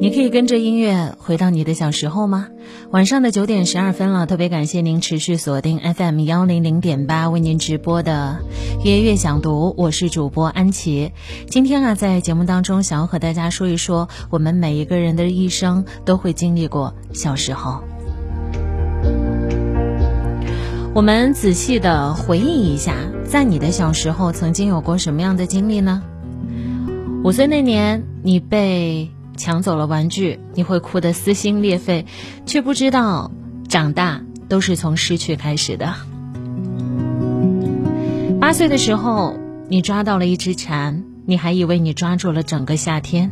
你可以跟着音乐回到你的小时候吗？晚上的九点十二分了，特别感谢您持续锁定 FM 幺零零点八为您直播的《月月想读》，我是主播安琪。今天啊，在节目当中，想要和大家说一说，我们每一个人的一生都会经历过小时候。我们仔细的回忆一下，在你的小时候曾经有过什么样的经历呢？五岁那年，你被。抢走了玩具，你会哭得撕心裂肺，却不知道长大都是从失去开始的。八岁的时候，你抓到了一只蝉，你还以为你抓住了整个夏天。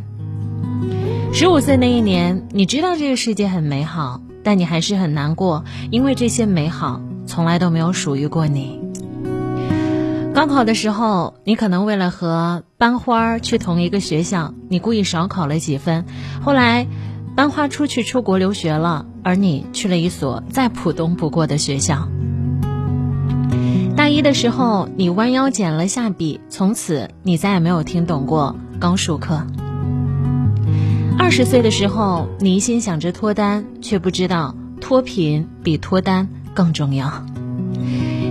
十五岁那一年，你知道这个世界很美好，但你还是很难过，因为这些美好从来都没有属于过你。高考的时候，你可能为了和班花去同一个学校，你故意少考了几分。后来，班花出去出国留学了，而你去了一所再普通不过的学校。大一的时候，你弯腰捡了下笔，从此你再也没有听懂过高数课。二十岁的时候，你一心想着脱单，却不知道脱贫比脱单更重要。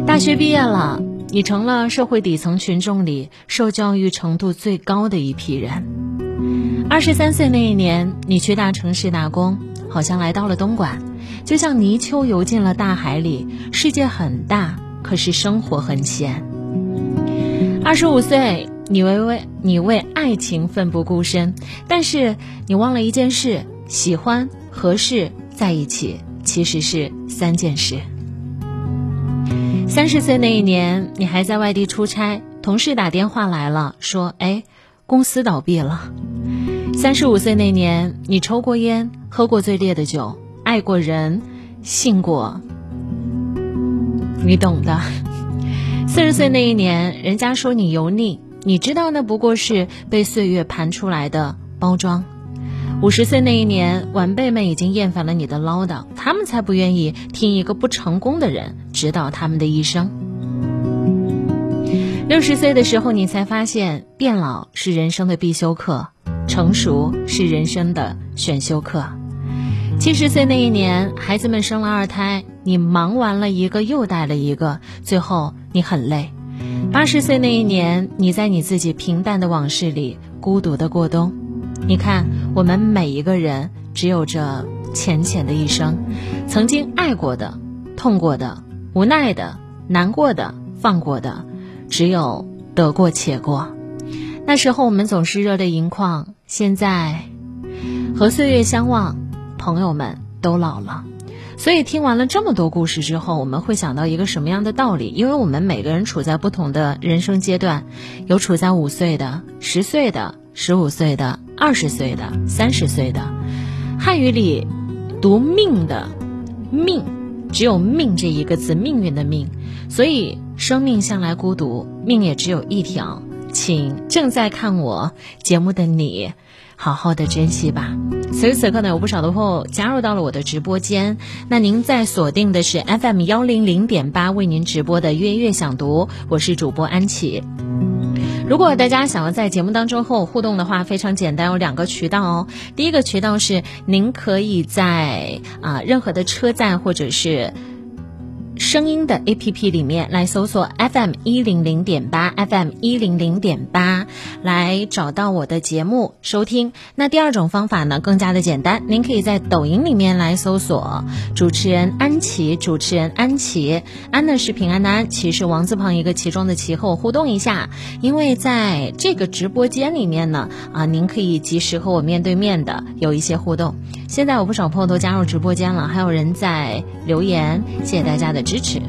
大学毕业了。你成了社会底层群众里受教育程度最高的一批人。二十三岁那一年，你去大城市打工，好像来到了东莞，就像泥鳅游进了大海里。世界很大，可是生活很浅。二十五岁，你为为你为爱情奋不顾身，但是你忘了一件事：喜欢、合适、在一起，其实是三件事。三十岁那一年，你还在外地出差，同事打电话来了，说：“哎，公司倒闭了。”三十五岁那年，你抽过烟，喝过最烈的酒，爱过人，信过，你懂的。四十岁那一年，人家说你油腻，你知道那不过是被岁月盘出来的包装。五十岁那一年，晚辈们已经厌烦了你的唠叨，他们才不愿意听一个不成功的人指导他们的一生。六十岁的时候，你才发现变老是人生的必修课，成熟是人生的选修课。七十岁那一年，孩子们生了二胎，你忙完了一个又带了一个，最后你很累。八十岁那一年，你在你自己平淡的往事里孤独的过冬。你看，我们每一个人只有这浅浅的一生，曾经爱过的、痛过的、无奈的、难过的、放过的，只有得过且过。那时候我们总是热泪盈眶，现在和岁月相望，朋友们都老了。所以听完了这么多故事之后，我们会想到一个什么样的道理？因为我们每个人处在不同的人生阶段，有处在五岁的、十岁的。十五岁的、二十岁的、三十岁的，汉语里读“命”的“命”，只有“命”这一个字，命运的“命”。所以生命向来孤独，命也只有一条。请正在看我节目的你，好好的珍惜吧。此时此刻呢，有不少的朋友加入到了我的直播间。那您在锁定的是 FM 幺零零点八为您直播的《月月想读》，我是主播安琪。如果大家想要在节目当中和我互动的话，非常简单，有两个渠道哦。第一个渠道是，您可以在啊任何的车站或者是。声音的 A P P 里面来搜索 F M 一零零点八 F M 一零零点八，来找到我的节目收听。那第二种方法呢，更加的简单，您可以在抖音里面来搜索主持人安琪，主持人安琪，安呢是平安的安，琪是王字旁一个其中的其，和我互动一下。因为在这个直播间里面呢，啊，您可以及时和我面对面的有一些互动。现在有不少朋友都加入直播间了，还有人在留言，谢谢大家的支持。